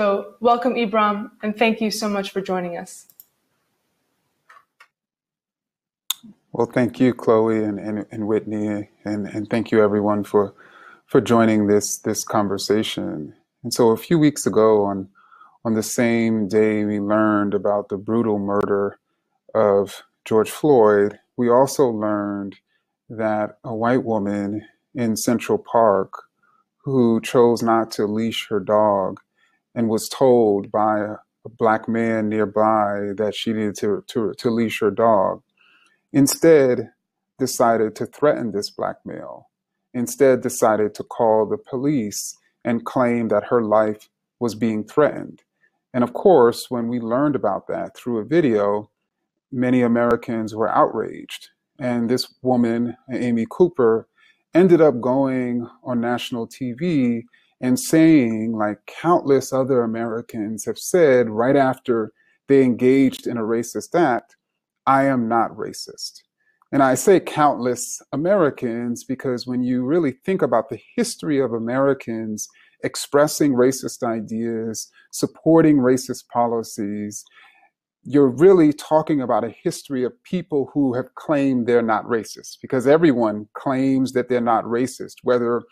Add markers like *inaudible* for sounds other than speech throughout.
So, welcome, Ibram, and thank you so much for joining us. Well, thank you, Chloe and, and, and Whitney, and, and thank you everyone for for joining this this conversation. And so, a few weeks ago, on on the same day we learned about the brutal murder of George Floyd, we also learned that a white woman in Central Park who chose not to leash her dog and was told by a, black man nearby that she needed to, to, to leash her dog, instead decided to threaten this black male, instead decided to call the police and claim that her life was being threatened. And of course, when we learned about that through a video, many Americans were outraged. And this woman, Amy Cooper, ended up going on national TV and saying, like countless other Americans have said right after they engaged in a racist act, I am not racist. And I say countless Americans because when you really think about the history of Americans expressing racist ideas, supporting racist policies, you're really talking about a history of people who have claimed they're not racist because everyone claims that they're not racist, whether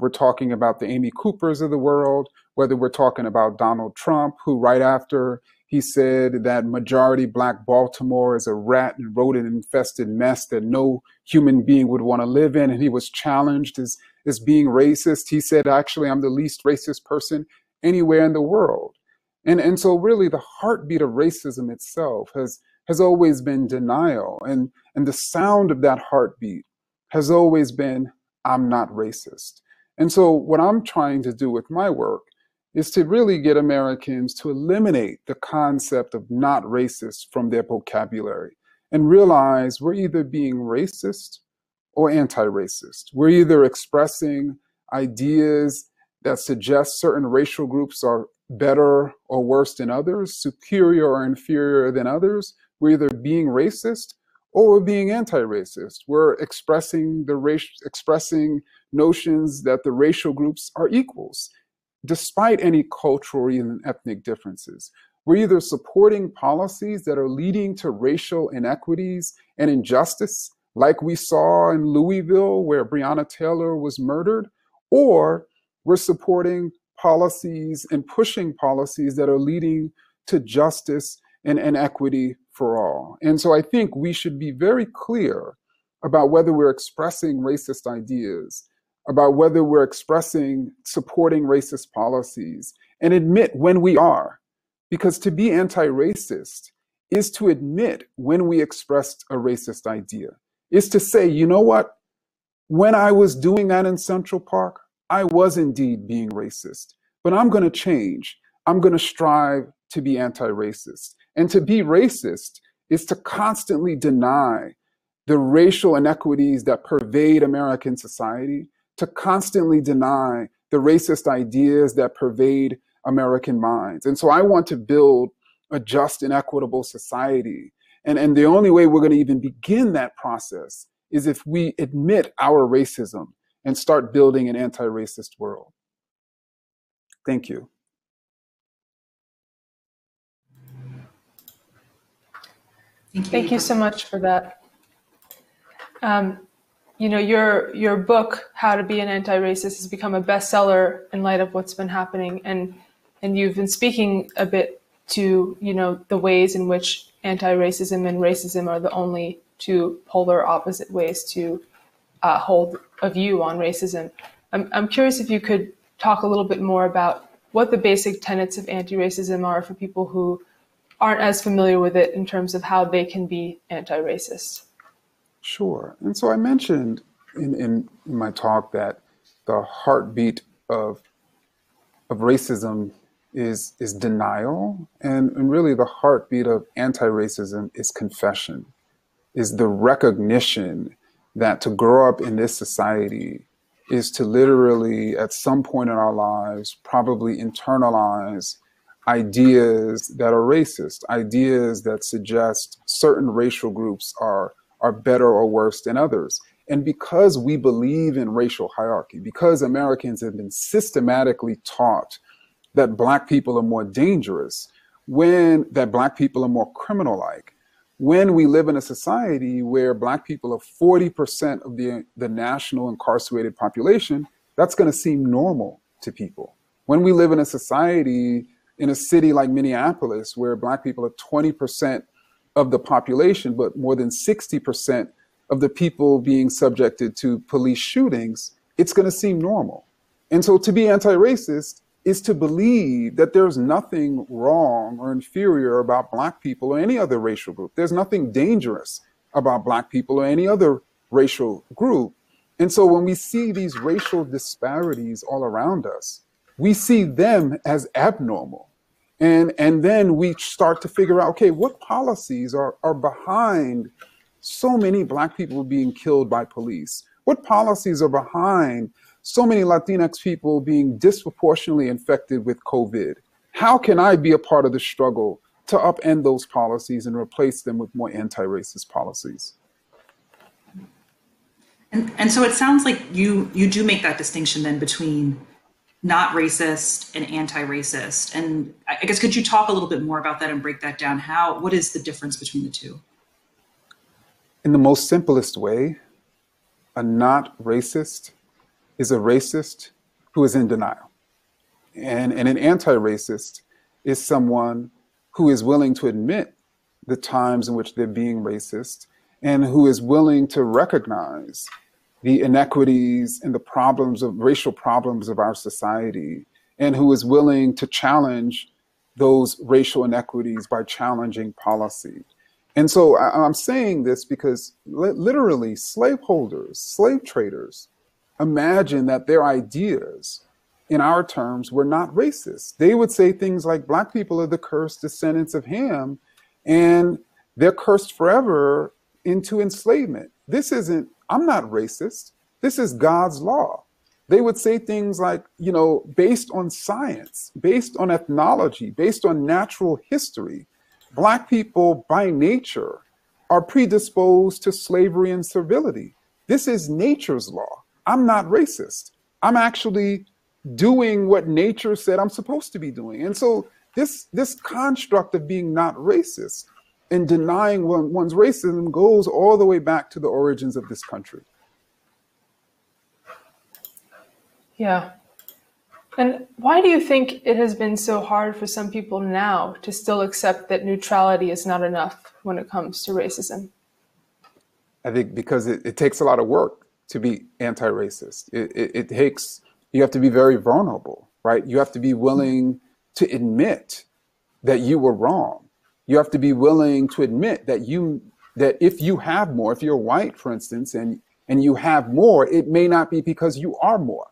we're talking about the Amy Coopers of the world, whether we're talking about Donald Trump, who right after he said that majority black Baltimore is a rat and rodent infested mess that no human being would want to live in, and he was challenged as, as being racist. He said, actually, I'm the least racist person anywhere in the world. And, and so really the heartbeat of racism itself has, has always been denial. And, and the sound of that heartbeat has always been, I'm not racist. And so what I'm trying to do with my work is to really get Americans to eliminate the concept of not racist from their vocabulary and realize we're either being racist or anti-racist. We're either expressing ideas that suggest certain racial groups are better or worse than others, superior or inferior than others. We're either being racist or we're being anti-racist. We're expressing the race, expressing notions that the racial groups are equals, despite any cultural and ethnic differences. We're either supporting policies that are leading to racial inequities and injustice, like we saw in Louisville, where Breonna Taylor was murdered, or we're supporting policies and pushing policies that are leading to justice and, and equity for all. And so I think we should be very clear about whether we're expressing racist ideas, about whether we're expressing supporting racist policies, and admit when we are. Because to be anti racist is to admit when we expressed a racist idea, is to say, you know what? When I was doing that in Central Park, I was indeed being racist, but I'm going to change. I'm going to strive to be anti racist. And to be racist is to constantly deny the racial inequities that pervade American society, to constantly deny the racist ideas that pervade American minds. And so I want to build a just and equitable society. And, and the only way we're going to even begin that process is if we admit our racism and start building an anti racist world. Thank you. Thank you, Thank you so much for that. Um, you know, your your book, How to Be an Anti-Racist, has become a bestseller in light of what's been happening, and and you've been speaking a bit to you know the ways in which anti-racism and racism are the only two polar opposite ways to uh, hold a view on racism. I'm, I'm curious if you could talk a little bit more about what the basic tenets of anti-racism are for people who aren't as familiar with it in terms of how they can be anti-racist. Sure. And so I mentioned in, in, in my talk that the heartbeat of of racism is is denial and, and really the heartbeat of anti-racism is confession is the recognition that to grow up in this society is to literally, at some point in our lives, probably internalize ideas that are racist, ideas that suggest certain racial groups are, are better or worse than others. And because we believe in racial hierarchy, because Americans have been systematically taught that black people are more dangerous, when that black people are more criminal like, when we live in a society where black people are 40% of the, the national incarcerated population, that's going to seem normal to people. When we live in a society in a city like Minneapolis, where black people are 20% of the population, but more than 60% of the people being subjected to police shootings, it's going to seem normal. And so to be anti racist is to believe that there's nothing wrong or inferior about black people or any other racial group. There's nothing dangerous about black people or any other racial group. And so when we see these racial disparities all around us, we see them as abnormal. And, and then we start to figure out, okay, what policies are, are behind so many black people being killed by police? What policies are behind so many Latinx people being disproportionately infected with COVID? How can I be a part of the struggle to upend those policies and replace them with more anti racist policies? And, and so it sounds like you you do make that distinction then between not racist and anti-racist. And I guess could you talk a little bit more about that and break that down? How what is the difference between the two? In the most simplest way, a not racist is a racist who is in denial. And, and an anti racist is someone who is willing to admit the times in which they're being racist and who is willing to recognize the inequities and the problems of racial problems of our society and who is willing to challenge those racial inequities by challenging policy. And so I, am saying this because li- literally slaveholders, slave traders, imagine that their ideas in our terms were not racist. They would say things like black people are the cursed descendants of Ham and they're cursed forever into enslavement. This isn't I'm not racist. This is God's law. They would say things like, you know, based on science, based on ethnology, based on natural history, Black people by nature are predisposed to slavery and servility. This is nature's law. I'm not racist. I'm actually doing what nature said I'm supposed to be doing. And so this this construct of being not racist and denying one, one's racism goes all the way back to the origins of this country. Yeah. And why do you think it has been so hard for some people now to still accept that neutrality is not enough when it comes to racism? I think because it, it takes a lot of work to be anti racist. It, it, it takes, you have to be very vulnerable, right? You have to be willing to admit that you were wrong you have to be willing to admit that you that if you have more if you're white for instance and and you have more it may not be because you are more.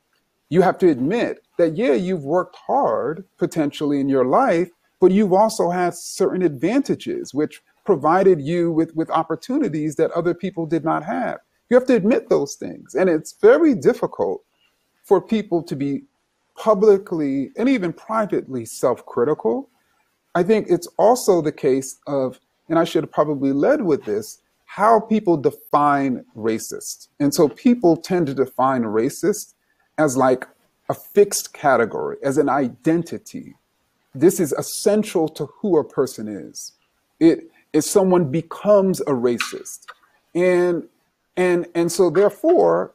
You have to admit that yeah you've worked hard potentially in your life but you've also had certain advantages which provided you with with opportunities that other people did not have. You have to admit those things. And it's very difficult for people to be publicly and even privately self-critical I think it's also the case of, and I should have probably led with this, how people define racist. And so people tend to define racist as like a fixed category, as an identity. This is essential to who a person is. It is someone becomes a racist. And and and so therefore,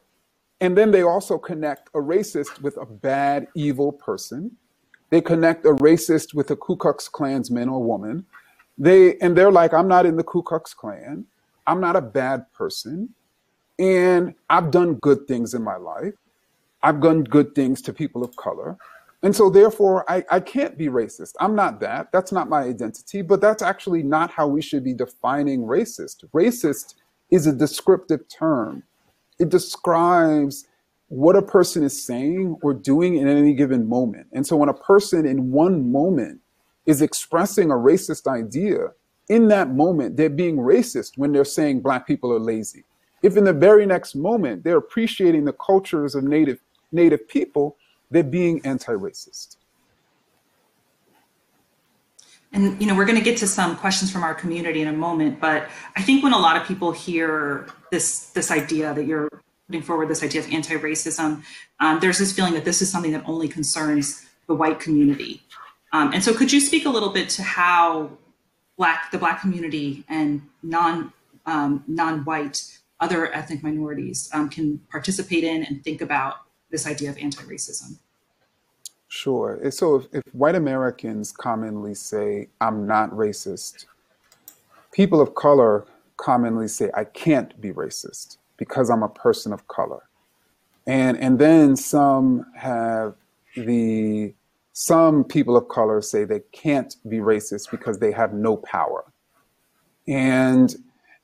and then they also connect a racist with a bad, evil person they connect a racist with a Ku Klux Klansman or woman. They and they're like, I'm not in the Ku Klux Klan. I'm not a bad person. And I've done good things in my life. I've done good things to people of color. And so therefore I, I can't be racist. I'm not that. That's not my identity, but that's actually not how we should be defining racist. Racist is a descriptive term. It describes what a person is saying or doing in any given moment. And so when a person in one moment is expressing a racist idea, in that moment, they're being racist when they're saying black people are lazy. If in the very next moment they're appreciating the cultures of native native people, they're being anti-racist. And you know, we're going to get to some questions from our community in a moment, but I think when a lot of people hear this this idea that you're putting forward this idea of anti-racism, um, there's this feeling that this is something that only concerns the white community. Um, and so, could you speak a little bit to how black the black community and non um, non-white other ethnic minorities um, can participate in and think about this idea of anti-racism? Sure. So if, if white Americans commonly say, I'm not racist, people of color commonly say, I can't be racist because I'm a person of color. And, and then some have the, some people of color say they can't be racist because they have no power. And,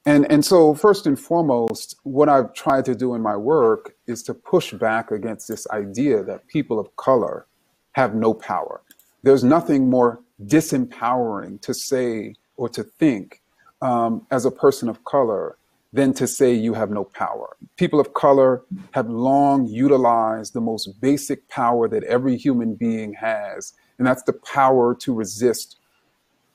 and, and so first and foremost, what I've tried to do in my work is to push back against this idea that people of color have no power. There's nothing more disempowering to say or to think um, as a person of color than to say you have no power. People of color have long utilized the most basic power that every human being has, and that's the power to resist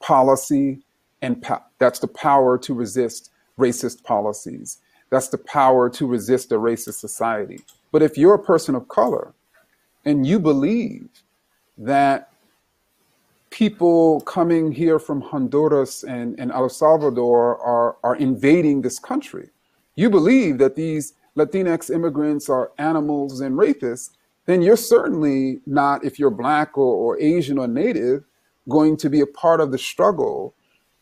policy and that's the power to resist racist policies. That's the power to resist a racist society. But if you're a person of color and you believe that people coming here from Honduras and, and El Salvador are, are invading this country. You believe that these Latinx immigrants are animals and rapists, then you're certainly not, if you're black or, or Asian or native, going to be a part of the struggle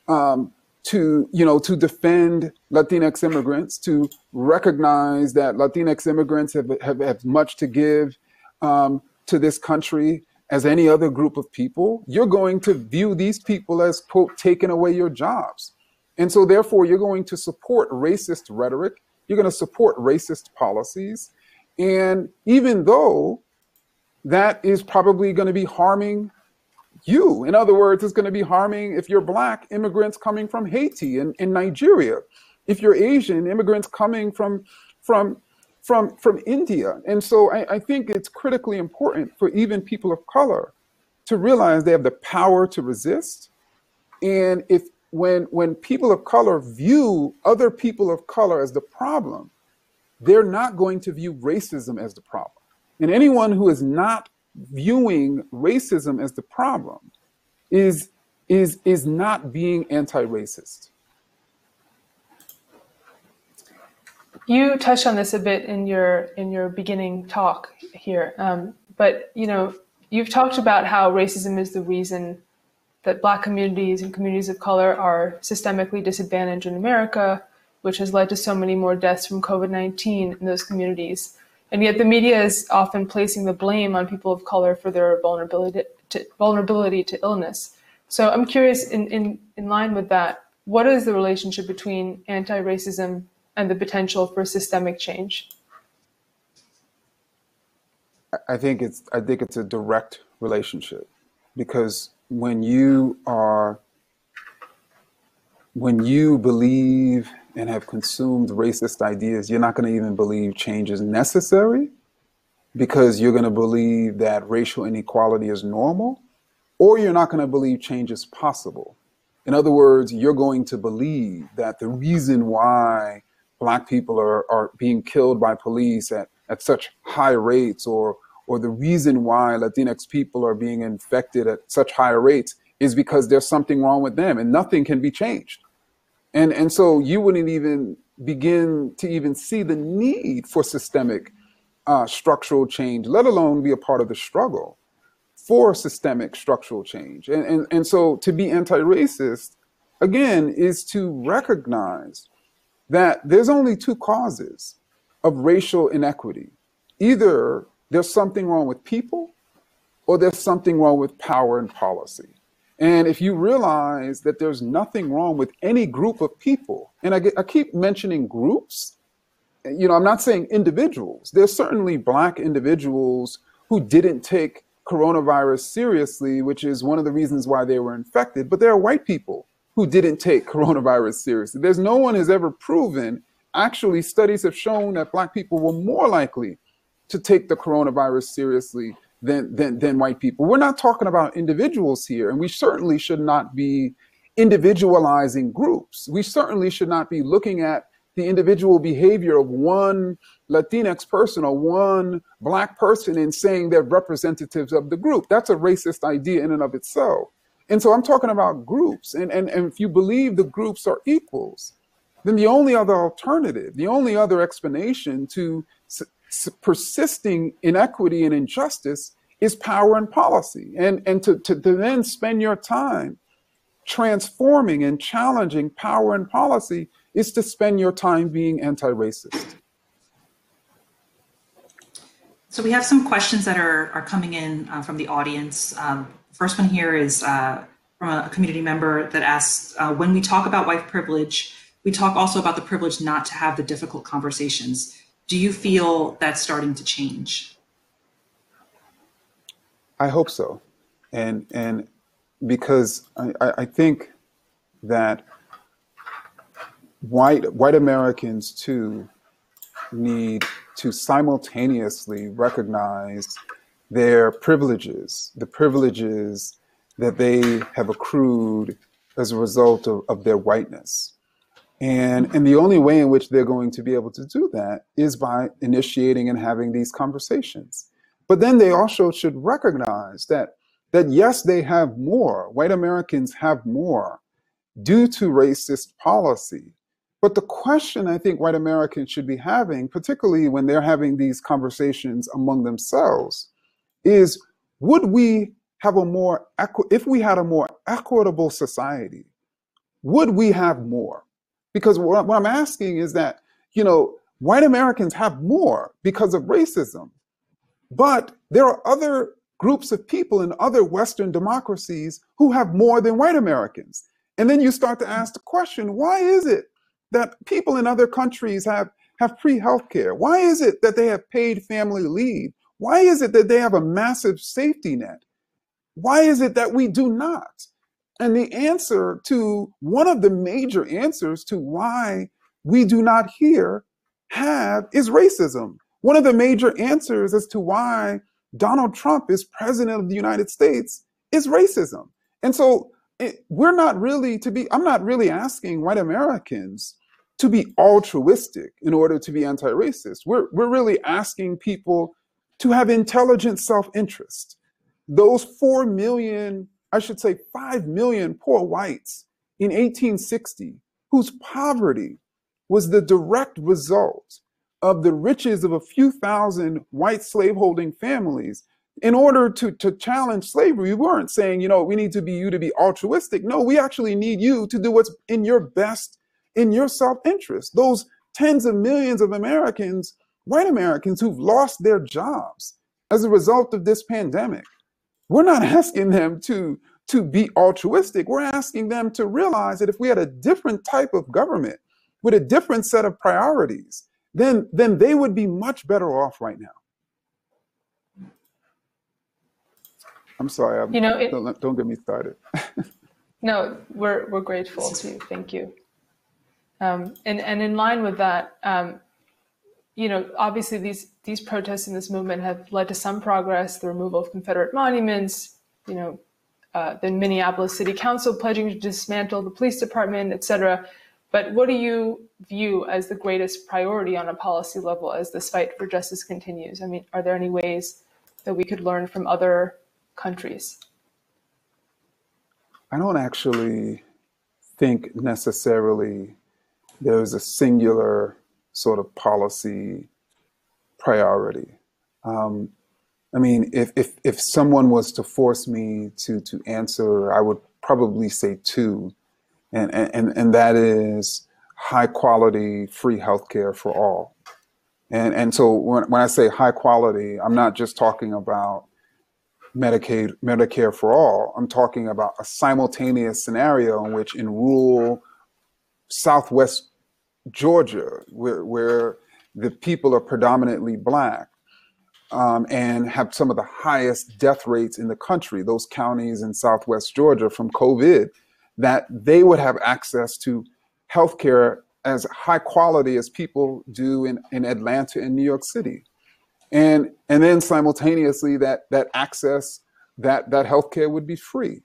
um, to, you know, to defend Latinx immigrants, to recognize that Latinx immigrants have, have, have much to give um, to this country as any other group of people, you're going to view these people as, quote, taking away your jobs. And so, therefore, you're going to support racist rhetoric, you're going to support racist policies. And even though that is probably going to be harming you, in other words, it's going to be harming if you're black immigrants coming from Haiti and, and Nigeria, if you're Asian immigrants coming from, from from from India. And so I, I think it's critically important for even people of color to realize they have the power to resist. And if when when people of color view other people of color as the problem, they're not going to view racism as the problem. And anyone who is not viewing racism as the problem is is is not being anti-racist. You touched on this a bit in your in your beginning talk here, um, but you know you've talked about how racism is the reason that Black communities and communities of color are systemically disadvantaged in America, which has led to so many more deaths from COVID nineteen in those communities. And yet the media is often placing the blame on people of color for their vulnerability to, vulnerability to illness. So I'm curious, in, in, in line with that, what is the relationship between anti-racism and the potential for systemic change? I think it's I think it's a direct relationship because when you are when you believe and have consumed racist ideas, you're not going to even believe change is necessary because you're going to believe that racial inequality is normal, or you're not going to believe change is possible. In other words, you're going to believe that the reason why black people are, are being killed by police at, at such high rates or or the reason why Latinx people are being infected at such high rates is because there's something wrong with them and nothing can be changed. And and so you wouldn't even begin to even see the need for systemic uh, structural change, let alone be a part of the struggle for systemic structural change. And, and, and so to be anti-racist, again, is to recognize that there's only two causes of racial inequity. Either there's something wrong with people or there's something wrong with power and policy. And if you realize that there's nothing wrong with any group of people, and I, get, I keep mentioning groups, you know, I'm not saying individuals. There's certainly black individuals who didn't take coronavirus seriously, which is one of the reasons why they were infected, but there are white people who didn't take coronavirus seriously. There's no one has ever proven, actually, studies have shown that Black people were more likely to take the coronavirus seriously than, than, than white people. We're not talking about individuals here, and we certainly should not be individualizing groups. We certainly should not be looking at the individual behavior of one Latinx person or one black person and saying they're representatives of the group. That's a racist idea in and of itself. And so I'm talking about groups. And, and, and if you believe the groups are equals, then the only other alternative, the only other explanation to persisting inequity and injustice is power and policy. And, and to, to, to then spend your time transforming and challenging power and policy is to spend your time being anti racist. So we have some questions that are, are coming in uh, from the audience. Um, first one here is uh, from a community member that asks, uh, when we talk about white privilege, we talk also about the privilege not to have the difficult conversations. Do you feel that's starting to change? I hope so. And, and because I, I think that white, white Americans too need to simultaneously recognize their privileges, the privileges that they have accrued as a result of, of their whiteness. And, and the only way in which they're going to be able to do that is by initiating and having these conversations. But then they also should recognize that, that yes, they have more, white Americans have more due to racist policy. But the question I think white Americans should be having, particularly when they're having these conversations among themselves, is would we have a more, if we had a more equitable society, would we have more? Because what, what I'm asking is that, you know, white Americans have more because of racism, but there are other groups of people in other Western democracies who have more than white Americans. And then you start to ask the question why is it that people in other countries have, have free healthcare? Why is it that they have paid family leave? Why is it that they have a massive safety net? Why is it that we do not? And the answer to one of the major answers to why we do not here have is racism. One of the major answers as to why Donald Trump is president of the United States is racism. And so it, we're not really to be, I'm not really asking white Americans to be altruistic in order to be anti racist. We're, we're really asking people to have intelligent self interest. Those 4 million, I should say 5 million poor whites in 1860, whose poverty was the direct result of the riches of a few thousand white slaveholding families. In order to, to challenge slavery, we weren't saying, you know, we need to be you to be altruistic. No, we actually need you to do what's in your best, in your self interest. Those tens of millions of Americans, white Americans who've lost their jobs as a result of this pandemic. We're not *laughs* asking them to, to be altruistic. We're asking them to realize that if we had a different type of government with a different set of priorities, then, then they would be much better off right now. I'm sorry. I'm, You know, it, don't, don't get me started. *laughs* no, we're we're grateful to you. Thank you. Um, and and in line with that, um, you know, obviously these these protests and this movement have led to some progress, the removal of Confederate monuments, you know, uh, the Minneapolis City Council pledging to dismantle the police department, et cetera. But what do you view as the greatest priority on a policy level as this fight for justice continues? I mean, are there any ways that we could learn from other countries? I don't actually think necessarily there's a singular sort of policy priority. Um, I mean, if, if, if someone was to force me to, to answer, I would probably say two, and, and, and that is high quality free healthcare for all. And, and so when, when I say high quality, I'm not just talking about Medicaid, Medicare for all. I'm talking about a simultaneous scenario in which in rural Southwest Georgia, where, where the people are predominantly black um, and have some of the highest death rates in the country, those counties in Southwest Georgia from COVID, that they would have access to healthcare as high quality as people do in, in Atlanta and New York City. And, and then simultaneously that, that access, that, that healthcare would be free.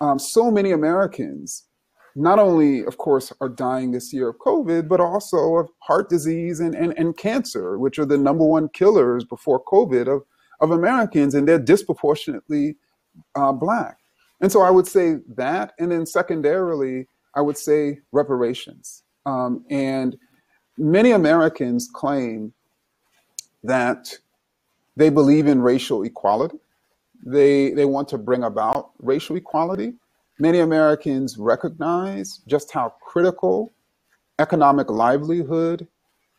Um, so many Americans not only, of course, are dying this year of COVID, but also of heart disease and, and, and cancer, which are the number one killers before COVID of, of Americans, and they're disproportionately uh, Black. And so I would say that. And then secondarily, I would say reparations. Um, and many Americans claim that they believe in racial equality. They, they want to bring about racial equality. Many Americans recognize just how critical economic livelihood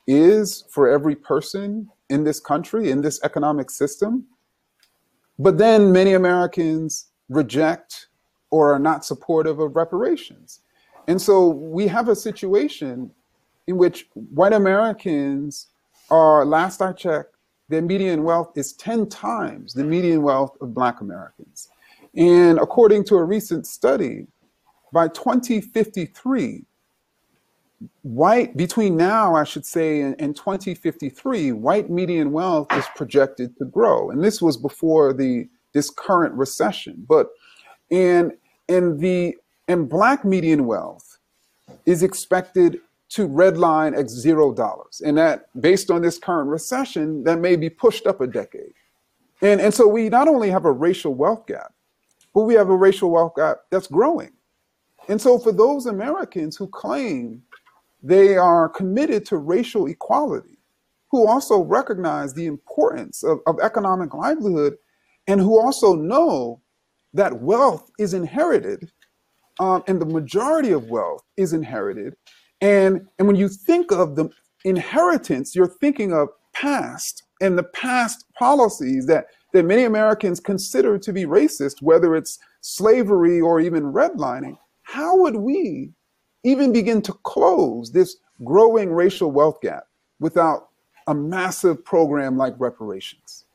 is for every person in this country, in this economic system. But then many Americans reject or are not supportive of reparations. And so we have a situation in which white Americans are, last I checked, their median wealth is 10 times the median wealth of Black Americans. And according to a recent study, by 2053, white, between now, I should say, and, and 2053, white median wealth is projected to grow. And this was before the this current recession. But and and the and black median wealth is expected to redline at zero dollars. And that based on this current recession, that may be pushed up a decade. And and so we not only have a racial wealth gap, but we have a racial wealth gap that's growing. And so, for those Americans who claim they are committed to racial equality, who also recognize the importance of, of economic livelihood, and who also know that wealth is inherited, um, and the majority of wealth is inherited. And, and when you think of the inheritance, you're thinking of past and the past policies that that many Americans consider to be racist, whether it's slavery or even redlining, how would we even begin to close this growing racial wealth gap without a massive program like reparations?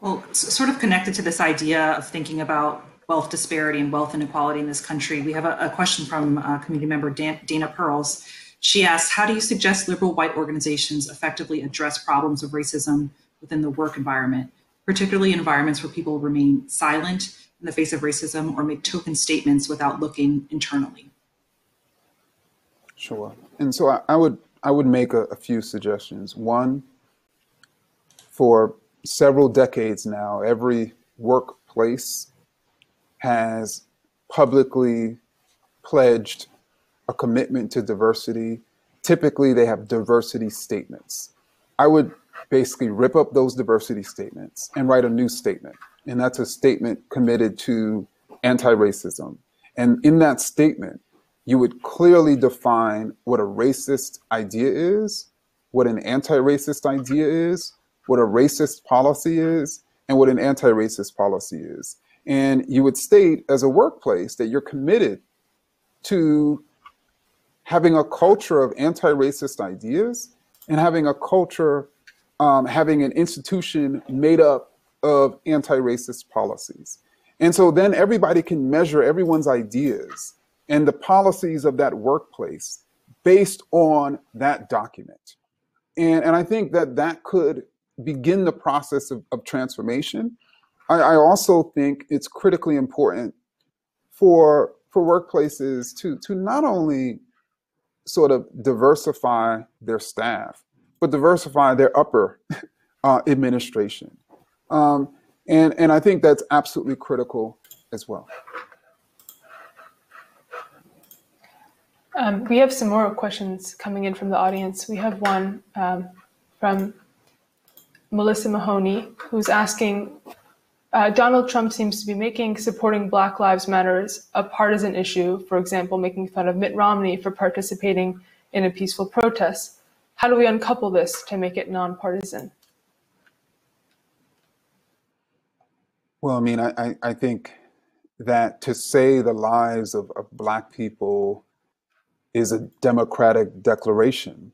Well, sort of connected to this idea of thinking about wealth disparity and wealth inequality in this country, we have a, a question from uh, community member Dan, Dana Pearls. She asks, how do you suggest liberal white organizations effectively address problems of racism within the work environment, particularly environments where people remain silent in the face of racism or make token statements without looking internally. Sure. And so I, I would I would make a, a few suggestions. One, for several decades now, every workplace has publicly pledged a commitment to diversity. Typically, they have diversity statements. I would basically rip up those diversity statements and write a new statement. And that's a statement committed to anti racism. And in that statement, you would clearly define what a racist idea is, what an anti racist idea is, what a racist policy is, and what an anti racist policy is. And you would state as a workplace that you're committed to having a culture of anti racist ideas and having a culture um, having an institution made up of anti-racist policies. And so then everybody can measure everyone's ideas and the policies of that workplace based on that document. And, and I think that that could begin the process of, of transformation. I, I also think it's critically important for, for workplaces to, to not only sort of diversify their staff, but diversify their upper *laughs* uh, administration. Um, and, and I think that's absolutely critical as well. Um, we have some more questions coming in from the audience. We have one um, from Melissa Mahoney, who's asking uh, Donald Trump seems to be making supporting Black Lives Matters a partisan issue, for example, making fun of Mitt Romney for participating in a peaceful protest. How do we uncouple this to make it nonpartisan? Well, I mean, I, I, think that to say the lives of, of Black people is a democratic declaration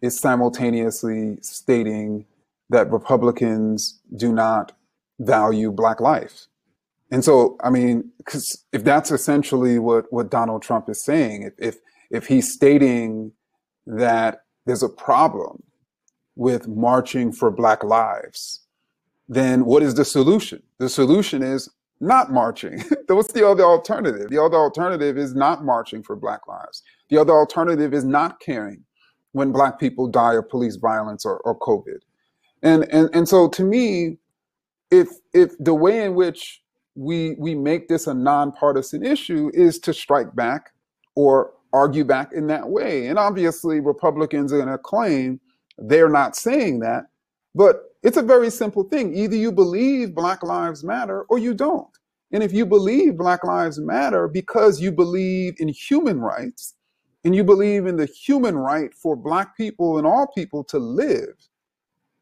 is simultaneously stating that Republicans do not value Black life. And so, I mean, because if that's essentially what, what Donald Trump is saying, if, if, if he's stating that there's a problem with marching for Black lives, then what is the solution? The solution is not marching. *laughs* What's the other alternative? The other alternative is not marching for Black lives. The other alternative is not caring when Black people die of police violence or, or COVID. And, and and so to me, if if the way in which we we make this a nonpartisan issue is to strike back or argue back in that way. And obviously Republicans are going to claim they're not saying that, but it's a very simple thing. Either you believe Black Lives Matter or you don't. And if you believe Black Lives Matter because you believe in human rights and you believe in the human right for Black people and all people to live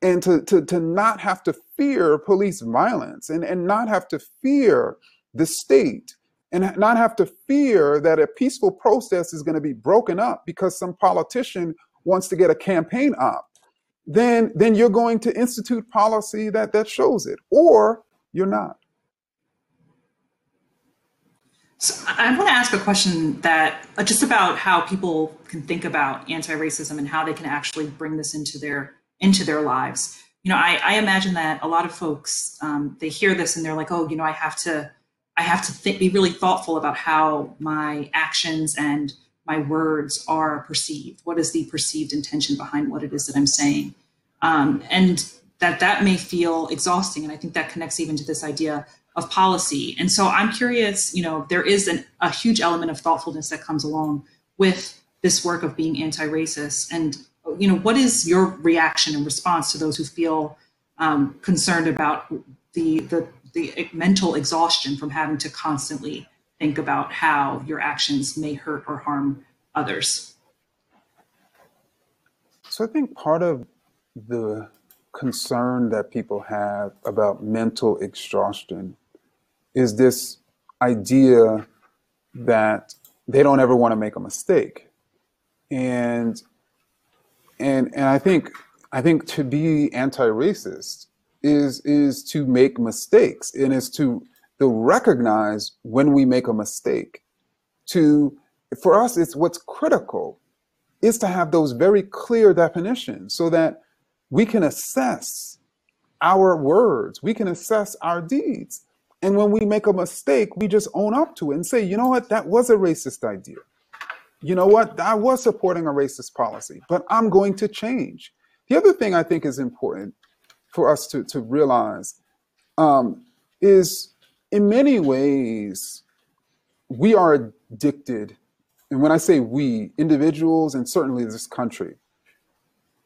and to, to, to not have to fear police violence and, and not have to fear the state and not have to fear that a peaceful process is going to be broken up because some politician wants to get a campaign op then then you're going to institute policy that that shows it or you're not. So i want to ask a question that uh, just about how people can think about anti-racism and how they can actually bring this into their into their lives. You know i, I imagine that a lot of folks um, they hear this and they're like oh you know i have to i have to think, be really thoughtful about how my actions and my words are perceived. What is the perceived intention behind what it is that i'm saying? Um, and that that may feel exhausting and i think that connects even to this idea of policy. And so i'm curious you know there is an, a huge element of thoughtfulness that comes along with this work of being anti-racist. And you know what is your reaction and response to those who feel um, concerned about the, the the mental exhaustion from having to constantly think about how your actions may hurt or harm others. So i think part of the concern that people have about mental exhaustion is this idea that they don't ever want to make a mistake. And and and i think i think to be anti-racist is is to make mistakes and is to to recognize when we make a mistake to for us it's what's critical is to have those very clear definitions so that we can assess our words, we can assess our deeds. And when we make a mistake, we just own up to it and say, you know what, that was a racist idea. You know what, I was supporting a racist policy, but I'm going to change. The other thing I think is important for us to, to realize um, is in many ways, we are addicted. And when I say we, individuals and certainly this country,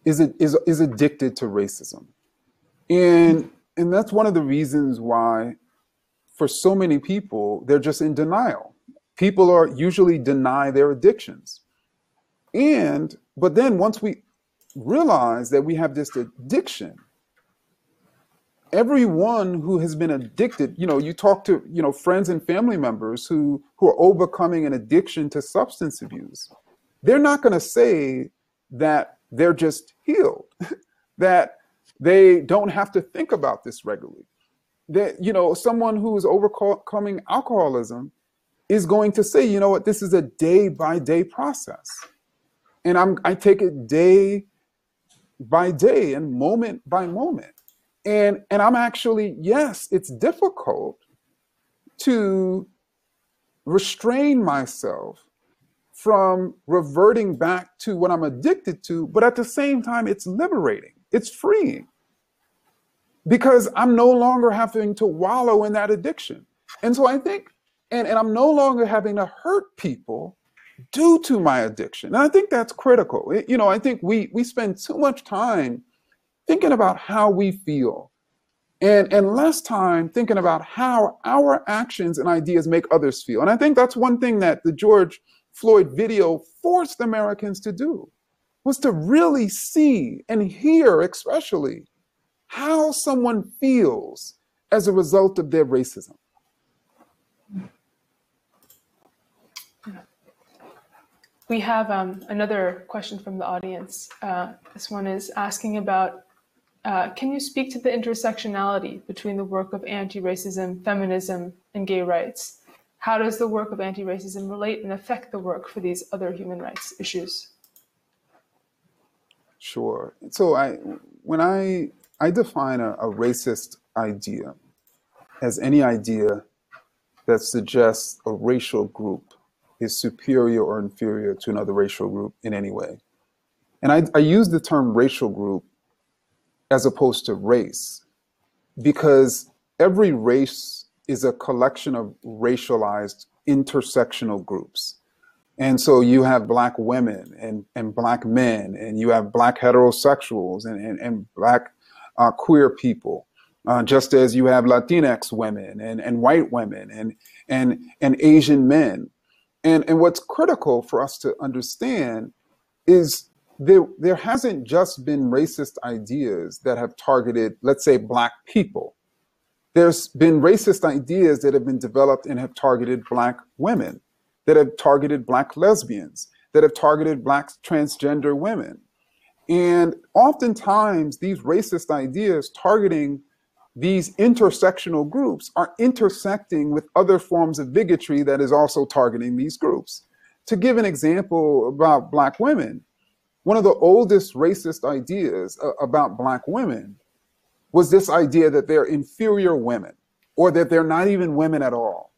is is is addicted to racism, and and that's one of the reasons why, for so many people, they're just in denial. People are usually deny their addictions, and but then once we realize that we have this addiction, everyone who has been addicted, you know, you talk to you know friends and family members who who are overcoming an addiction to substance abuse, they're not going to say that they're just healed, *laughs* that they don't have to think about this regularly. That, you know, someone who is overcoming alcoholism is going to say, you know what, this is a day by day process. And I'm, I take it day by day and moment by moment. And, and I'm actually, yes, it's difficult to restrain myself from reverting back to what I'm addicted to, but at the same time, it's liberating, it's freeing because I'm no longer having to wallow in that addiction. And so I think, and, and I'm no longer having to hurt people due to my addiction. And I think that's critical. It, you know, I think we we spend too much time thinking about how we feel and and less time thinking about how our actions and ideas make others feel. And I think that's one thing that the George Floyd video forced Americans to do was to really see and hear, especially, how someone feels as a result of their racism. We have um, another question from the audience. Uh, this one is asking about uh, Can you speak to the intersectionality between the work of anti racism, feminism, and gay rights? How does the work of anti-racism relate and affect the work for these other human rights issues? Sure. So I, when I I define a, a racist idea as any idea that suggests a racial group is superior or inferior to another racial group in any way. And I, I use the term racial group as opposed to race because every race is a collection of racialized intersectional groups. And so you have black women and, and black men, and you have black heterosexuals and, and, and black uh, queer people, uh, just as you have Latinx women and, and white women and, and, and Asian men. And, and what's critical for us to understand is there, there hasn't just been racist ideas that have targeted, let's say, black people. There's been racist ideas that have been developed and have targeted black women, that have targeted black lesbians, that have targeted black transgender women. And oftentimes, these racist ideas targeting these intersectional groups are intersecting with other forms of bigotry that is also targeting these groups. To give an example about Black women, one of the oldest racist ideas uh, about Black women was this idea that they're inferior women or that they're not even women at all.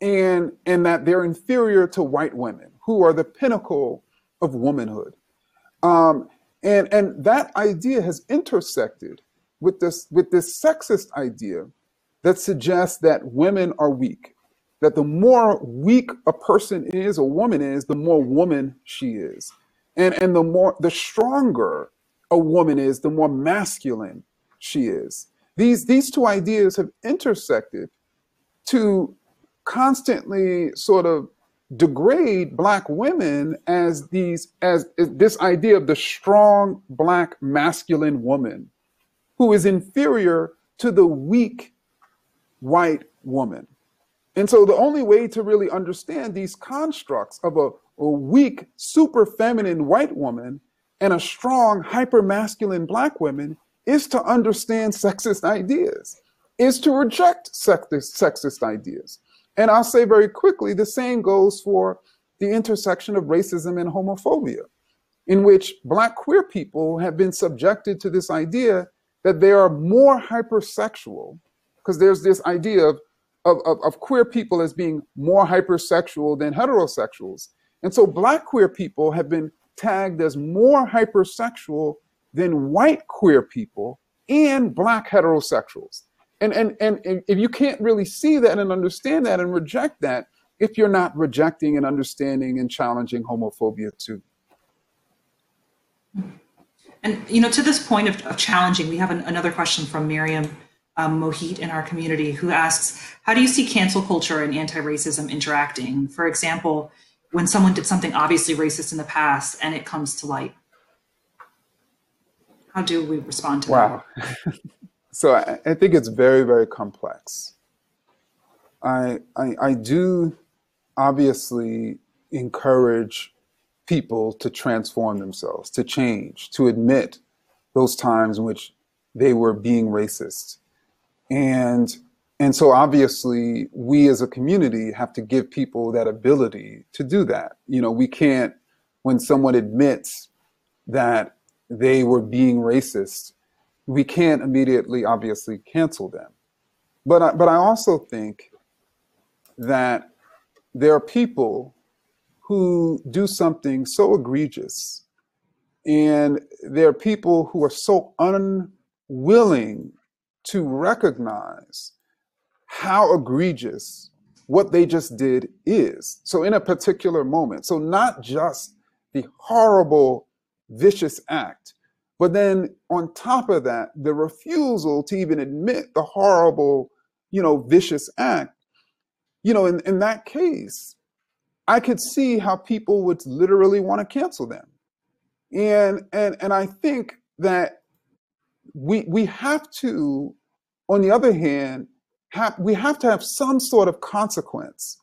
And, and that they're inferior to white women who are the pinnacle of womanhood. Um, and, and that idea has intersected with this, with this sexist idea that suggests that women are weak, that the more weak a person is, a woman is, the more woman she is. And, and the more, the stronger a woman is, the more masculine she is. These, these two ideas have intersected to constantly sort of degrade black women as these as, as this idea of the strong black masculine woman who is inferior to the weak white woman. And so the only way to really understand these constructs of a, a weak, super feminine white woman and a strong, hyper masculine black woman is to understand sexist ideas, is to reject sexist, sexist ideas. And I'll say very quickly the same goes for the intersection of racism and homophobia, in which Black queer people have been subjected to this idea that they are more hypersexual, because there's this idea of, of, of, of queer people as being more hypersexual than heterosexuals. And so Black queer people have been tagged as more hypersexual than white queer people and Black heterosexuals. And, and, and if you can't really see that and understand that and reject that, if you're not rejecting and understanding and challenging homophobia too. And you know, to this point of, of challenging, we have an, another question from Miriam um, Mohit in our community who asks, "How do you see cancel culture and anti-racism interacting? For example, when someone did something obviously racist in the past and it comes to light, how do we respond to wow. that?" Wow. *laughs* so I, I, think it's very, very complex. I, I, I do obviously encourage people to transform themselves, to change, to admit those times in which they were being racist. And and so obviously we as a community have to give people that ability to do that. You know, we can't when someone admits that they were being racist, we can't immediately obviously cancel them. But I, but I also think that there are people who do something so egregious. And there are people who are so unwilling to recognize how egregious what they just did is. So, in a particular moment, so not just the horrible, vicious act, but then on top of that, the refusal to even admit the horrible, you know, vicious act. You know, in, in that case, I could see how people would literally want to cancel them. And and and I think that we we have to, on the other hand, have we have to have some sort of consequence,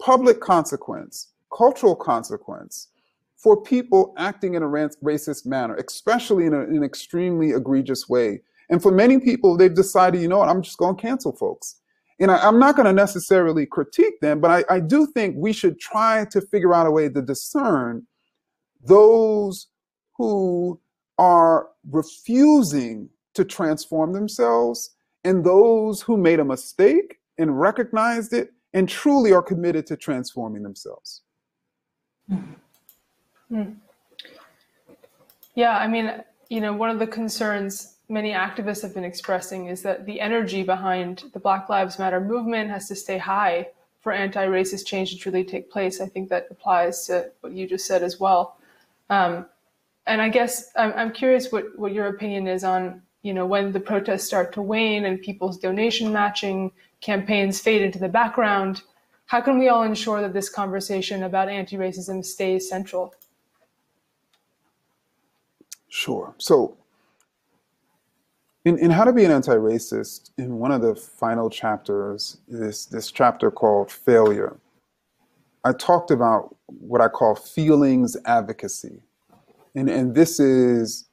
public consequence, cultural consequence for people acting in a racist manner, especially in, a, in an extremely egregious way. And for many people, they've decided, you know what, I'm just going to cancel folks and I, am not going to necessarily critique them, but I, I do think we should try to figure out a way to discern those who are refusing to transform themselves and those who made a mistake and recognized it and truly are committed to transforming themselves. Hmm. Yeah, I mean, you know, one of the concerns many activists have been expressing is that the energy behind the Black Lives Matter movement has to stay high for anti-racist change to truly take place. I think that applies to what you just said as well. Um, and I guess I'm, I'm curious what, what your opinion is on, you know, when the protests start to wane and people's donation matching campaigns fade into the background, how can we all ensure that this conversation about anti-racism stays central? Sure. So in, in How to Be an Anti-Racist, in one of the final chapters, is this chapter called Failure. I talked about what I call feelings advocacy. And, and this is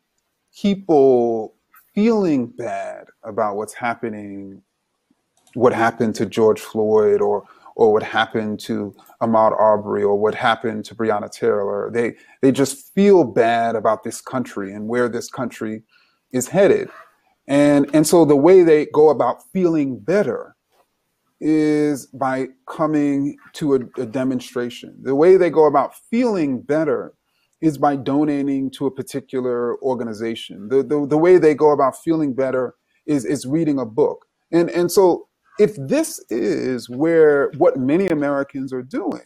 people feeling bad about what's happening, what happened to George Floyd or or what happened to Ahmaud Arbery or what happened to Breonna Taylor. They they just feel bad about this country and where this country is headed. And and so the way they go about feeling better is by coming to a, a demonstration. The way they go about feeling better is by donating to a particular organization. The, the, the way they go about feeling better is, is reading a book. And, and so if this is where what many Americans are doing,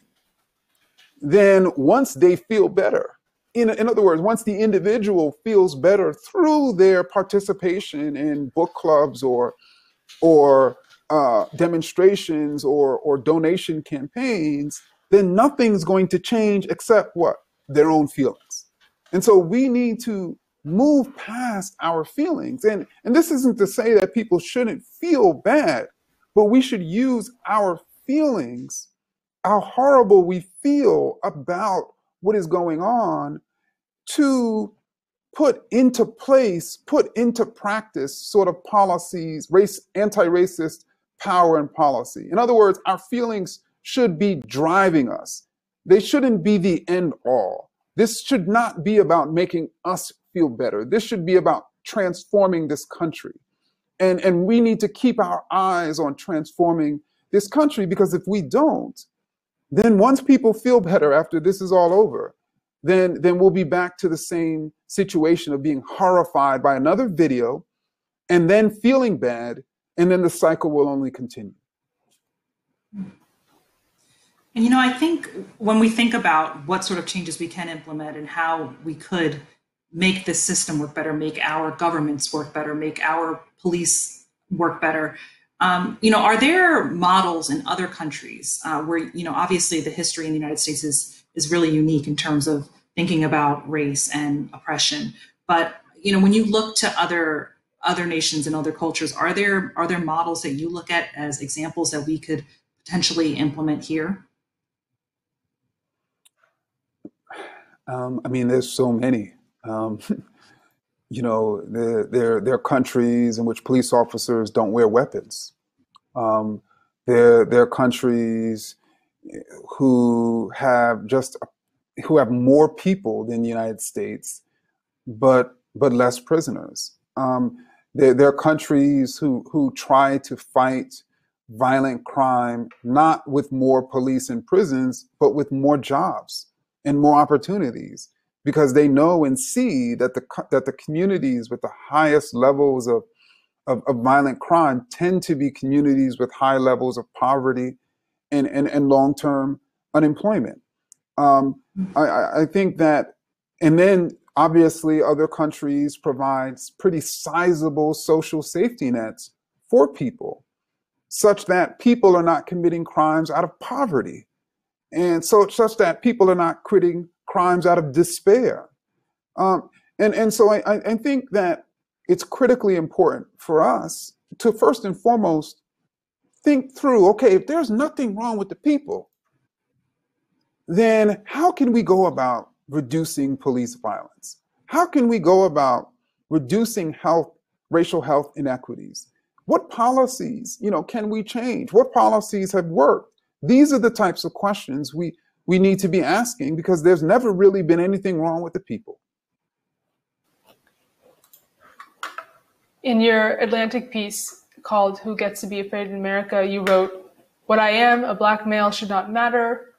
then once they feel better, in, in other words, once the individual feels better through their participation in book clubs or or uh, demonstrations or or donation campaigns, then nothing's going to change except what their own feelings. And so we need to move past our feelings. And and this isn't to say that people shouldn't feel bad but we should use our feelings, how horrible we feel about what is going on, to put into place, put into practice sort of policies, race, anti-racist power and policy. In other words, our feelings should be driving us. They shouldn't be the end all. This should not be about making us feel better. This should be about transforming this country. And, and we need to keep our eyes on transforming this country because if we don't, then once people feel better after this is all over, then, then we'll be back to the same situation of being horrified by another video and then feeling bad, and then the cycle will only continue. And you know, I think when we think about what sort of changes we can implement and how we could make this system work better, make our governments work better, make our police work better. Um, you know, are there models in other countries uh, where you know obviously the history in the United States is is really unique in terms of thinking about race and oppression, but you know when you look to other other nations and other cultures, are there are there models that you look at as examples that we could potentially implement here? Um, I mean, there's so many. Um, *laughs* you know, there, there, there are countries in which police officers don't wear weapons. Um, there, there are countries who have just who have more people than the United States, but but less prisoners. Um, there, there are countries who who try to fight violent crime not with more police and prisons, but with more jobs and more opportunities because they know and see that the that the communities with the highest levels of, of, of violent crime tend to be communities with high levels of poverty and, and, and long-term unemployment. Um, I, I think that, and then obviously other countries provides pretty sizable social safety nets for people such that people are not committing crimes out of poverty and so such that people are not quitting crimes out of despair. Um, and, and so I, I think that it's critically important for us to first and foremost think through okay, if there's nothing wrong with the people, then how can we go about reducing police violence? How can we go about reducing health, racial health inequities? What policies, you know, can we change? What policies have worked? These are the types of questions we we need to be asking because there's never really been anything wrong with the people. In your Atlantic piece called Who Gets to Be Afraid in America, you wrote, what I am, a black male, should not matter.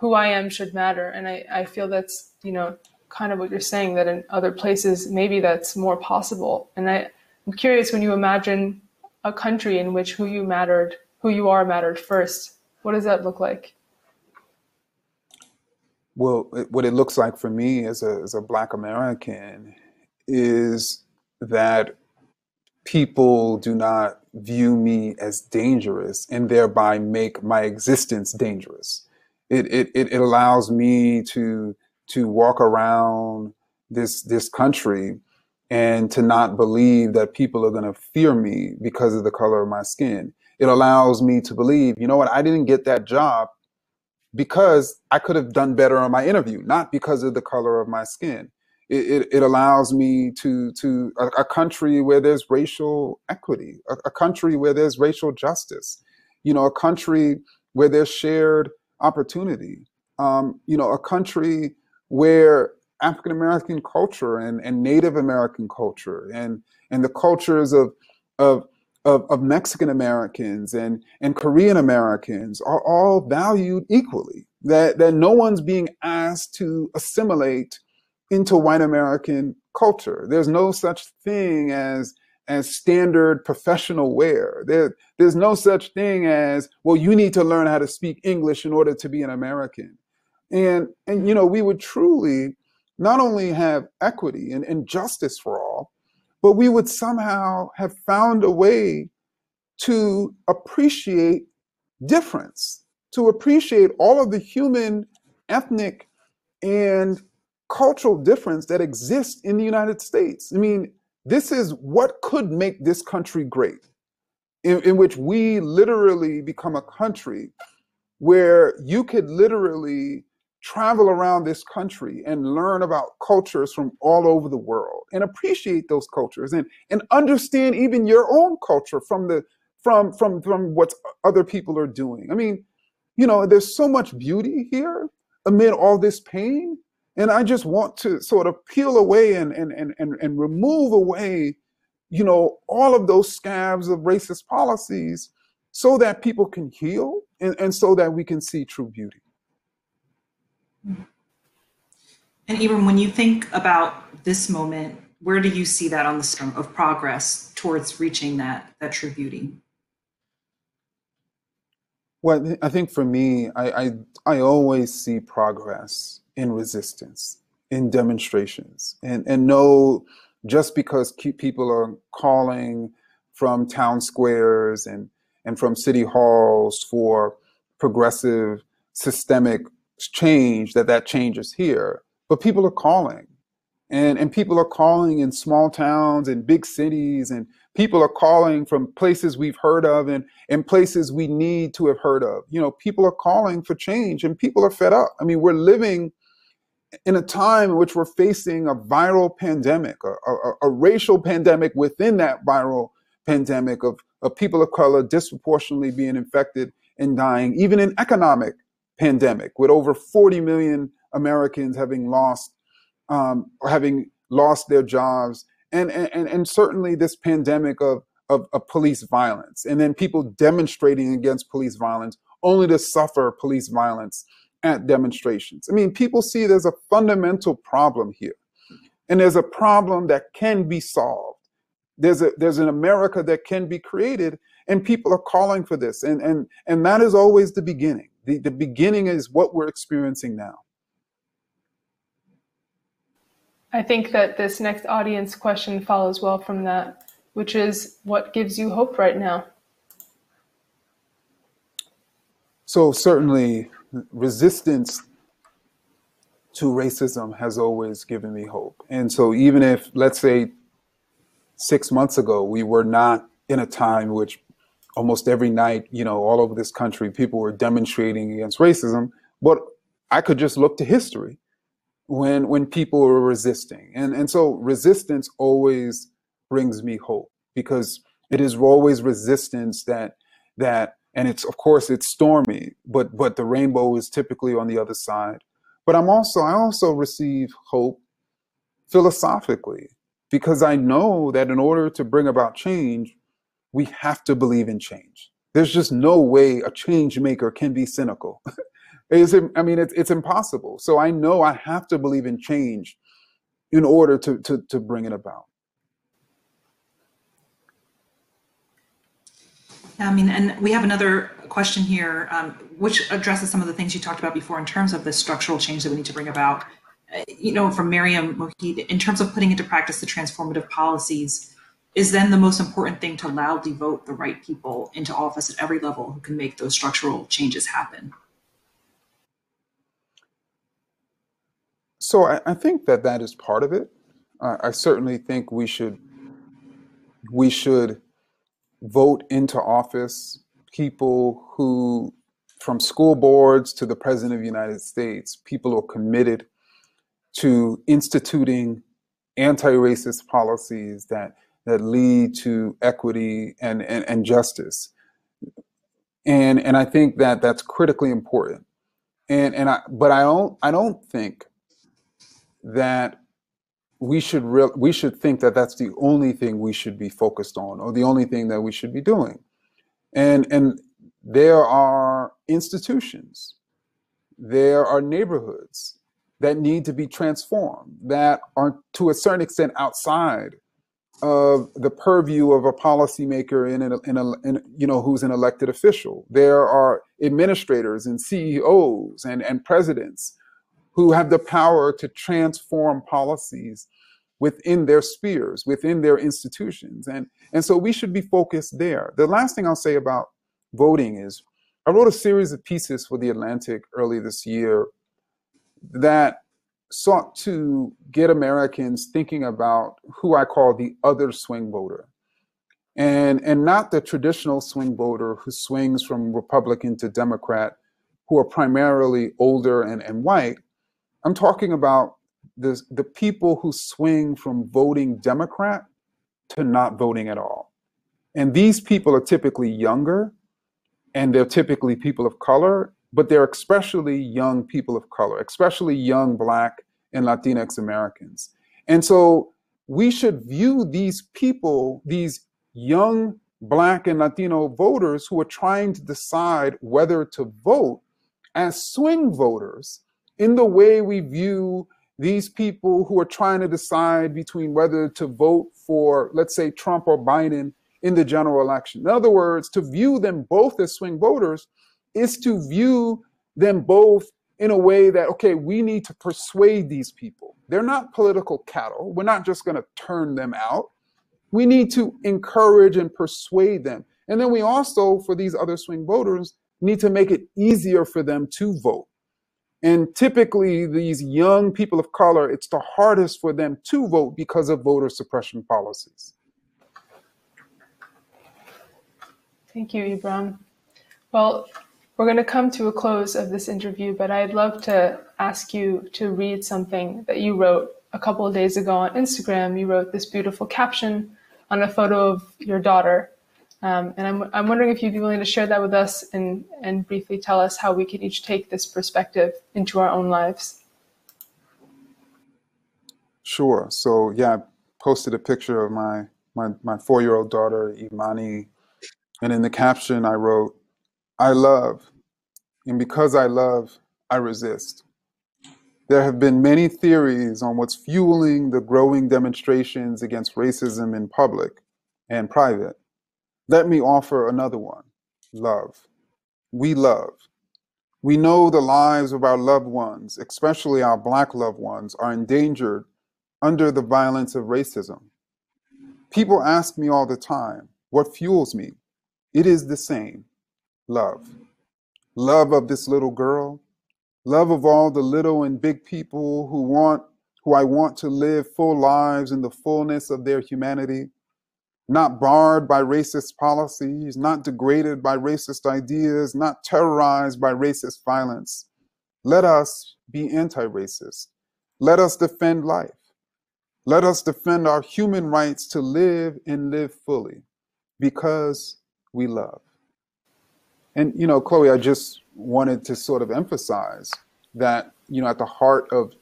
Who I am should matter. And I, I feel that's, you know, kind of what you're saying that in other places, maybe that's more possible. And I, I'm curious when you imagine a country in which who you mattered, who you are mattered first, what does that look like? Well, it, what it looks like for me as a, as a Black American is that people do not view me as dangerous and thereby make my existence dangerous. It, it, it allows me to, to walk around this, this country and to not believe that people are going to fear me because of the color of my skin. It allows me to believe, you know what, I didn't get that job because I could have done better on my interview, not because of the color of my skin. It, it, it allows me to to a, a, country where there's racial equity, a, a country where there's racial justice, you know, a country where there's shared opportunity, um, you know, a country where African American culture and, and Native American culture and and the cultures of of of, of Mexican Americans and, and Korean Americans are all valued equally. That, that no one's being asked to assimilate into white American culture. There's no such thing as as standard professional wear. There, there's no such thing as, well, you need to learn how to speak English in order to be an American. And and you know, we would truly not only have equity and, and justice for all, but we would somehow have found a way to appreciate difference, to appreciate all of the human, ethnic, and cultural difference that exists in the United States. I mean, this is what could make this country great, in, in which we literally become a country where you could literally travel around this country and learn about cultures from all over the world and appreciate those cultures and, and understand even your own culture from the from from from what other people are doing. I mean, you know, there's so much beauty here amid all this pain. And I just want to sort of peel away and and and and, and remove away, you know, all of those scabs of racist policies so that people can heal and, and so that we can see true beauty. And even when you think about this moment, where do you see that on the spectrum of progress towards reaching that that true beauty? Well, I think for me, I, I, I always see progress in resistance, in demonstrations, and and know just because people are calling from town squares and and from city halls for progressive systemic change that that changes here but people are calling. And and people are calling in small towns and big cities and people are calling from places we've heard of and and places we need to have heard of. You know people are calling for change and people are fed up. I mean we're living in a time in which we're facing a viral pandemic a, a, a racial pandemic within that viral pandemic of, of people of color disproportionately being infected and dying even in economic pandemic with over 40 million Americans having lost um, having lost their jobs and, and and certainly this pandemic of, of, of police violence and then people demonstrating against police violence only to suffer police violence at demonstrations. I mean, people see there's a fundamental problem here. And there's a problem that can be solved. There's a there's an America that can be created and people are calling for this. And and and that is always the beginning. The, the beginning is what we're experiencing now. I think that this next audience question follows well from that, which is what gives you hope right now? So, certainly, resistance to racism has always given me hope. And so, even if, let's say, six months ago, we were not in a time which almost every night, you know, all over this country, people were demonstrating against racism. But I could just look to history when when people were resisting, and and so resistance always brings me hope because it is always resistance that that and it's of course it's stormy, but but the rainbow is typically on the other side. But I'm also I also receive hope philosophically because I know that in order to bring about change, we have to believe in change. There's just no way a change maker can be cynical. *laughs* It's, I mean, it's, it's impossible. So I know I have to believe in change in order to, to, to bring it about. I mean, and we have another question here, um, which addresses some of the things you talked about before in terms of the structural change that we need to bring about. Uh, you know, from Miriam Mohid, in terms of putting into practice the transformative policies, is then the most important thing to loudly vote the right people into office at every level who can make those structural changes happen? So I, I think that that is part of it. Uh, I certainly think we should we should vote into office people who, from school boards to the president of the United States, people who are committed to instituting anti-racist policies that that lead to equity and, and, and justice. And and I think that that's critically important. And and I but I don't I don't think that we should real we should think that that's the only thing we should be focused on or the only thing that we should be doing and and there are institutions there are neighborhoods that need to be transformed that are to a certain extent outside of the purview of a policymaker in a, in a in, you know who's an elected official there are administrators and CEOs and and presidents who have the power to transform policies within their spheres, within their institutions. And, and so we should be focused there. The last thing I'll say about voting is I wrote a series of pieces for The Atlantic early this year that sought to get Americans thinking about who I call the other swing voter. And, and not the traditional swing voter who swings from Republican to Democrat, who are primarily older and, and white, I'm talking about the, the people who swing from voting Democrat to not voting at all. And these people are typically younger and they're typically people of color, but they're especially young people of color, especially young Black and Latinx Americans. And so we should view these people, these young Black and Latino voters who are trying to decide whether to vote, as swing voters in the way we view these people who are trying to decide between whether to vote for, let's say, Trump or Biden in the general election. In other words, to view them both as swing voters is to view them both in a way that, okay, we need to persuade these people. They're not political cattle. We're not just going to turn them out. We need to encourage and persuade them. And then we also, for these other swing voters, need to make it easier for them to vote. And typically, these young people of color, it's the hardest for them to vote because of voter suppression policies. Thank you, Ibram. Well, we're going to come to a close of this interview, but I'd love to ask you to read something that you wrote a couple of days ago on Instagram. You wrote this beautiful caption on a photo of your daughter um, and I'm, I'm wondering if you'd be willing to share that with us and, and briefly tell us how we can each take this perspective into our own lives. Sure. So yeah, I posted a picture of my my, my four year old daughter Imani, and in the caption I wrote, "I love, and because I love, I resist." There have been many theories on what's fueling the growing demonstrations against racism in public and private. Let me offer another one love. We love. We know the lives of our loved ones, especially our Black loved ones, are endangered under the violence of racism. People ask me all the time, what fuels me? It is the same love. Love of this little girl, love of all the little and big people who want who I want to live full lives in the fullness of their humanity not barred by racist policies, not degraded by racist ideas, not terrorized by racist violence. Let us be anti racist. Let us defend life. Let us defend our human rights to live and live fully because we love. And, you know, Chloe, I just wanted to sort of emphasize that, you know, at the heart of,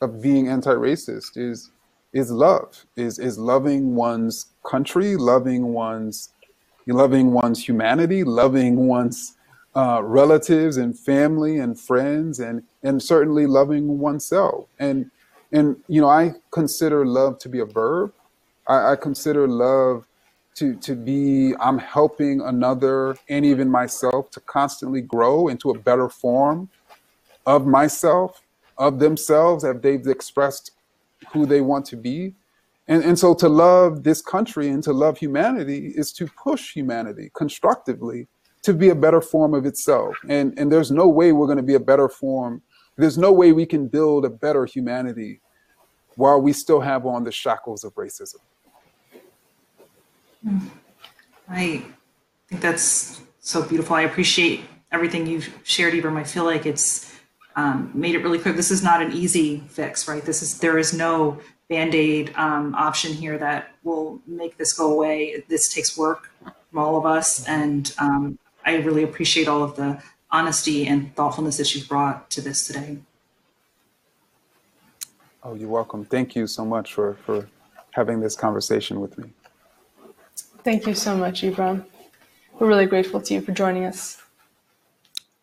of being anti racist is is love is is loving one's country loving one's loving one's humanity, loving one's uh, relatives and family and friends, and and certainly loving oneself. And and you know, I consider love to be a verb. I, I consider love to to be I'm helping another and even myself to constantly grow into a better form of myself, of themselves, as they've expressed who they want to be. And, and so to love this country and to love humanity is to push humanity constructively to be a better form of itself. And, and there's no way we're going to be a better form. There's no way we can build a better humanity while we still have on the shackles of racism. I think that's so beautiful. I appreciate everything you've shared, Ibram. I feel like it's um, made it really clear. This is not an easy fix, right? This is there is no band-aid um, option here that will make this go away. This takes work from all of us, and um, I really appreciate all of the honesty and thoughtfulness that you've brought to this today. Oh, you're welcome. Thank you so much for, for having this conversation with me. Thank you so much, Ibram. We're really grateful to you for joining us.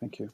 Thank you.